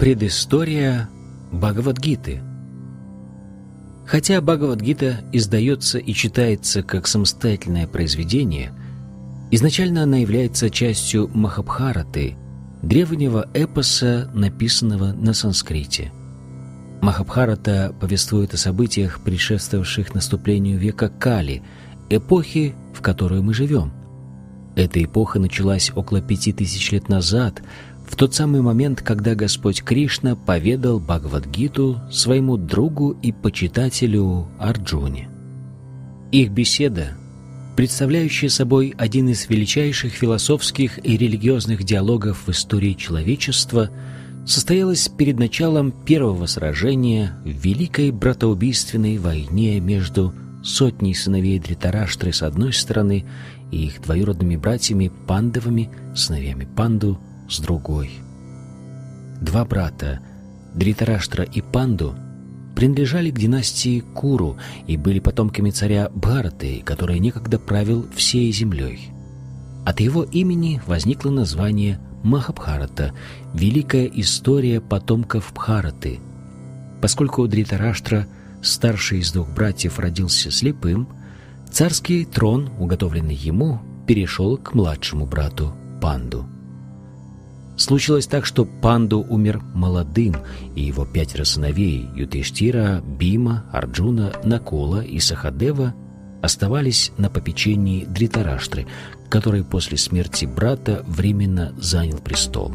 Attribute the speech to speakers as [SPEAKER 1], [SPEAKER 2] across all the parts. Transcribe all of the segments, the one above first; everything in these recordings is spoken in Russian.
[SPEAKER 1] Предыстория Бхагавадгиты Хотя Бхагавадгита издается и читается как самостоятельное произведение, изначально она является частью Махабхараты, древнего эпоса, написанного на санскрите. Махабхарата повествует о событиях, предшествовавших наступлению века Кали, эпохи, в которой мы живем. Эта эпоха началась около пяти тысяч лет назад – в тот самый момент, когда Господь Кришна поведал Бхагавадгиту своему другу и почитателю Арджуне. Их беседа, представляющая собой один из величайших философских и религиозных диалогов в истории человечества, состоялась перед началом первого сражения в Великой Братоубийственной войне между сотней сыновей Дритараштры с одной стороны и их двоюродными братьями Пандавами, сыновьями Панду, с другой. Два брата, Дритараштра и Панду, принадлежали к династии Куру и были потомками царя Бхараты, который некогда правил всей землей. От его имени возникло название Махабхарата – Великая история потомков Бхараты. Поскольку Дритараштра, старший из двух братьев, родился слепым, царский трон, уготовленный ему, перешел к младшему брату Панду. Случилось так, что Панду умер молодым, и его пятеро сыновей Ютиштира, Бима, Арджуна, Накола и Сахадева оставались на попечении Дритараштры, который после смерти брата временно занял престол.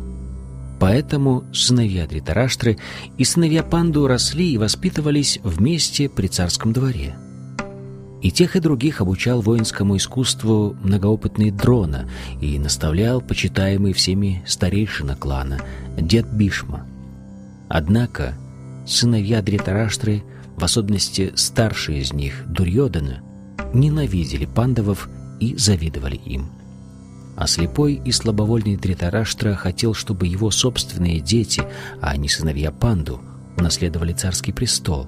[SPEAKER 1] Поэтому сыновья Дритараштры и сыновья Панду росли и воспитывались вместе при царском дворе – и тех, и других обучал воинскому искусству многоопытный Дрона и наставлял почитаемый всеми старейшина клана, дед Бишма. Однако сыновья Дритараштры, в особенности старший из них, Дурьодана, ненавидели пандавов и завидовали им. А слепой и слабовольный Дритараштра хотел, чтобы его собственные дети, а не сыновья Панду, унаследовали царский престол.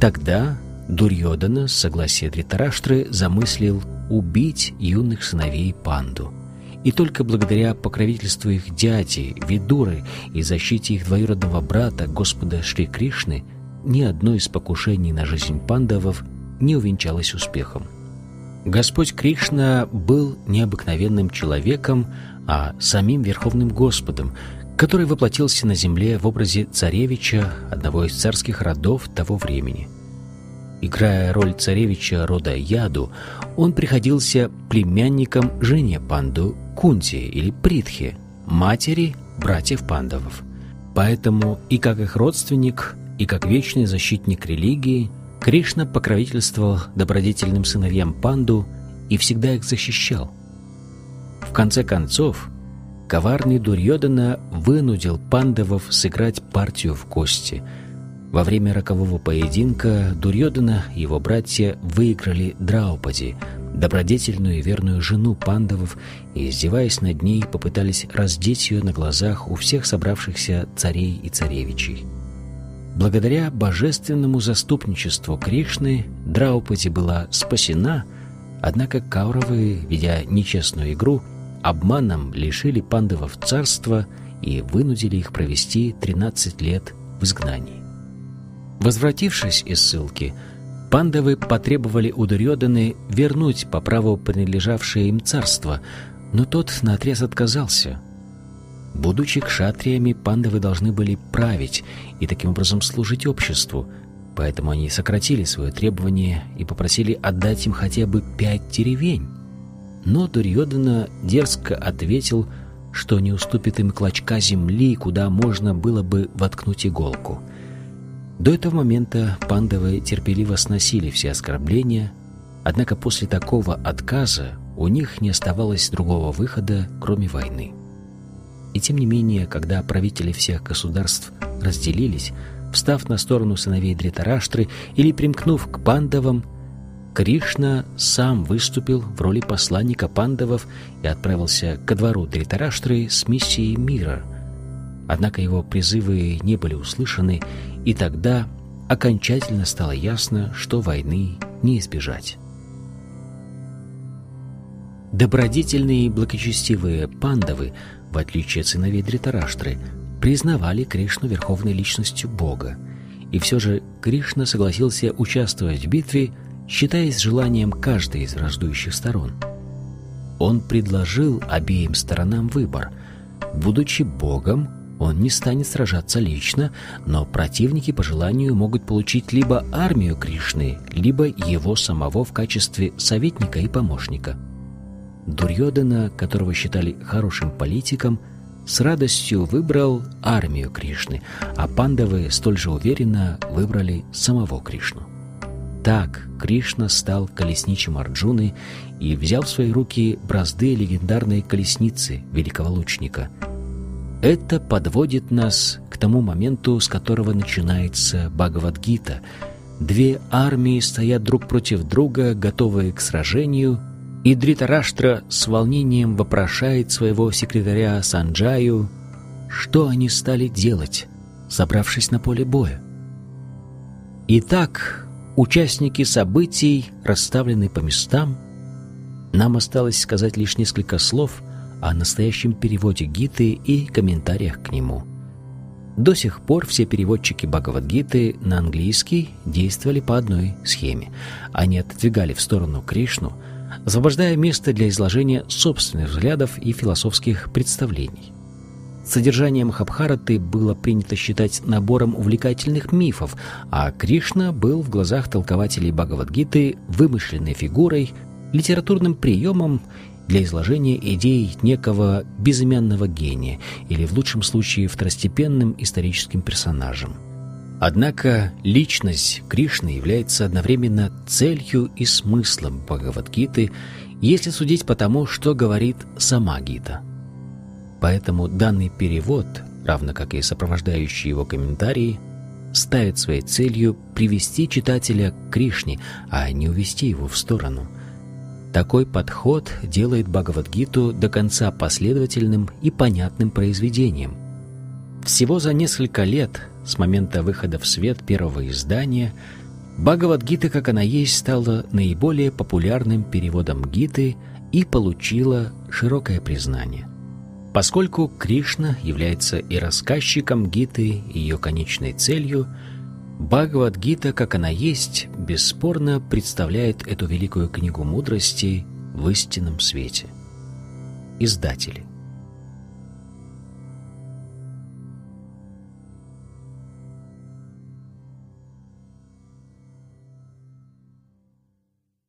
[SPEAKER 1] Тогда Дурьодана с согласия Дритараштры замыслил убить юных сыновей Панду. И только благодаря покровительству их дяди, Видуры и защите их двоюродного брата, Господа Шри Кришны, ни одно из покушений на жизнь пандавов не увенчалось успехом. Господь Кришна был необыкновенным человеком, а самим Верховным Господом, который воплотился на земле в образе царевича, одного из царских родов того времени – Играя роль царевича рода Яду, он приходился племянником жене панду Кунти или Притхи, матери братьев пандавов. Поэтому и как их родственник, и как вечный защитник религии, Кришна покровительствовал добродетельным сыновьям панду и всегда их защищал. В конце концов, коварный Дурьодана вынудил пандавов сыграть партию в кости – во время рокового поединка Дурьодана и его братья выиграли Драупади, добродетельную и верную жену пандавов, и, издеваясь над ней, попытались раздеть ее на глазах у всех собравшихся царей и царевичей. Благодаря божественному заступничеству Кришны Драупади была спасена, однако Кауравы, ведя нечестную игру, обманом лишили пандавов царства и вынудили их провести 13 лет в изгнании. Возвратившись из ссылки, пандавы потребовали у Дурьоданы вернуть по праву принадлежавшее им царство, но тот наотрез отказался. Будучи кшатриями, пандавы должны были править и таким образом служить обществу, поэтому они сократили свое требование и попросили отдать им хотя бы пять деревень. Но Дурьодана дерзко ответил, что не уступит им клочка земли, куда можно было бы воткнуть иголку — до этого момента пандавы терпеливо сносили все оскорбления, однако после такого отказа у них не оставалось другого выхода, кроме войны. И тем не менее, когда правители всех государств разделились, встав на сторону сыновей Дритараштры или примкнув к пандавам, Кришна сам выступил в роли посланника пандавов и отправился ко двору Дритараштры с миссией мира – Однако его призывы не были услышаны, и тогда окончательно стало ясно, что войны не избежать. Добродетельные и благочестивые пандавы, в отличие от сыновей Дритараштры, признавали Кришну верховной личностью Бога. И все же Кришна согласился участвовать в битве, считаясь желанием каждой из враждующих сторон. Он предложил обеим сторонам выбор. Будучи Богом, он не станет сражаться лично, но противники по желанию могут получить либо армию Кришны, либо его самого в качестве советника и помощника. Дурьодана, которого считали хорошим политиком, с радостью выбрал армию Кришны, а пандавы столь же уверенно выбрали самого Кришну. Так Кришна стал колесничем Арджуны и взял в свои руки бразды легендарной колесницы великого лучника – это подводит нас к тому моменту, с которого начинается Бхагавадгита. Две армии стоят друг против друга, готовые к сражению, и Дритараштра с волнением вопрошает своего секретаря Санджаю, что они стали делать, собравшись на поле боя. Итак, участники событий расставлены по местам. Нам осталось сказать лишь несколько слов – о настоящем переводе Гиты и комментариях к нему. До сих пор все переводчики Бхагавадгиты на английский действовали по одной схеме. Они отодвигали в сторону Кришну, освобождая место для изложения собственных взглядов и философских представлений. Содержание Махабхараты было принято считать набором увлекательных мифов, а Кришна был в глазах толкователей Бхагавадгиты вымышленной фигурой, литературным приемом для изложения идей некого безымянного гения или, в лучшем случае, второстепенным историческим персонажем. Однако личность Кришны является одновременно целью и смыслом Бхагавадгиты, если судить по тому, что говорит сама Гита. Поэтому данный перевод, равно как и сопровождающие его комментарии, ставит своей целью привести читателя к Кришне, а не увести его в сторону – такой подход делает Бхагавадгиту до конца последовательным и понятным произведением. Всего за несколько лет с момента выхода в свет первого издания Бхагавадгита, как она есть, стала наиболее популярным переводом Гиты и получила широкое признание. Поскольку Кришна является и рассказчиком Гиты, и ее конечной целью – Бхагавадгита, как она есть, бесспорно представляет эту великую книгу мудрости в истинном свете. Издатели.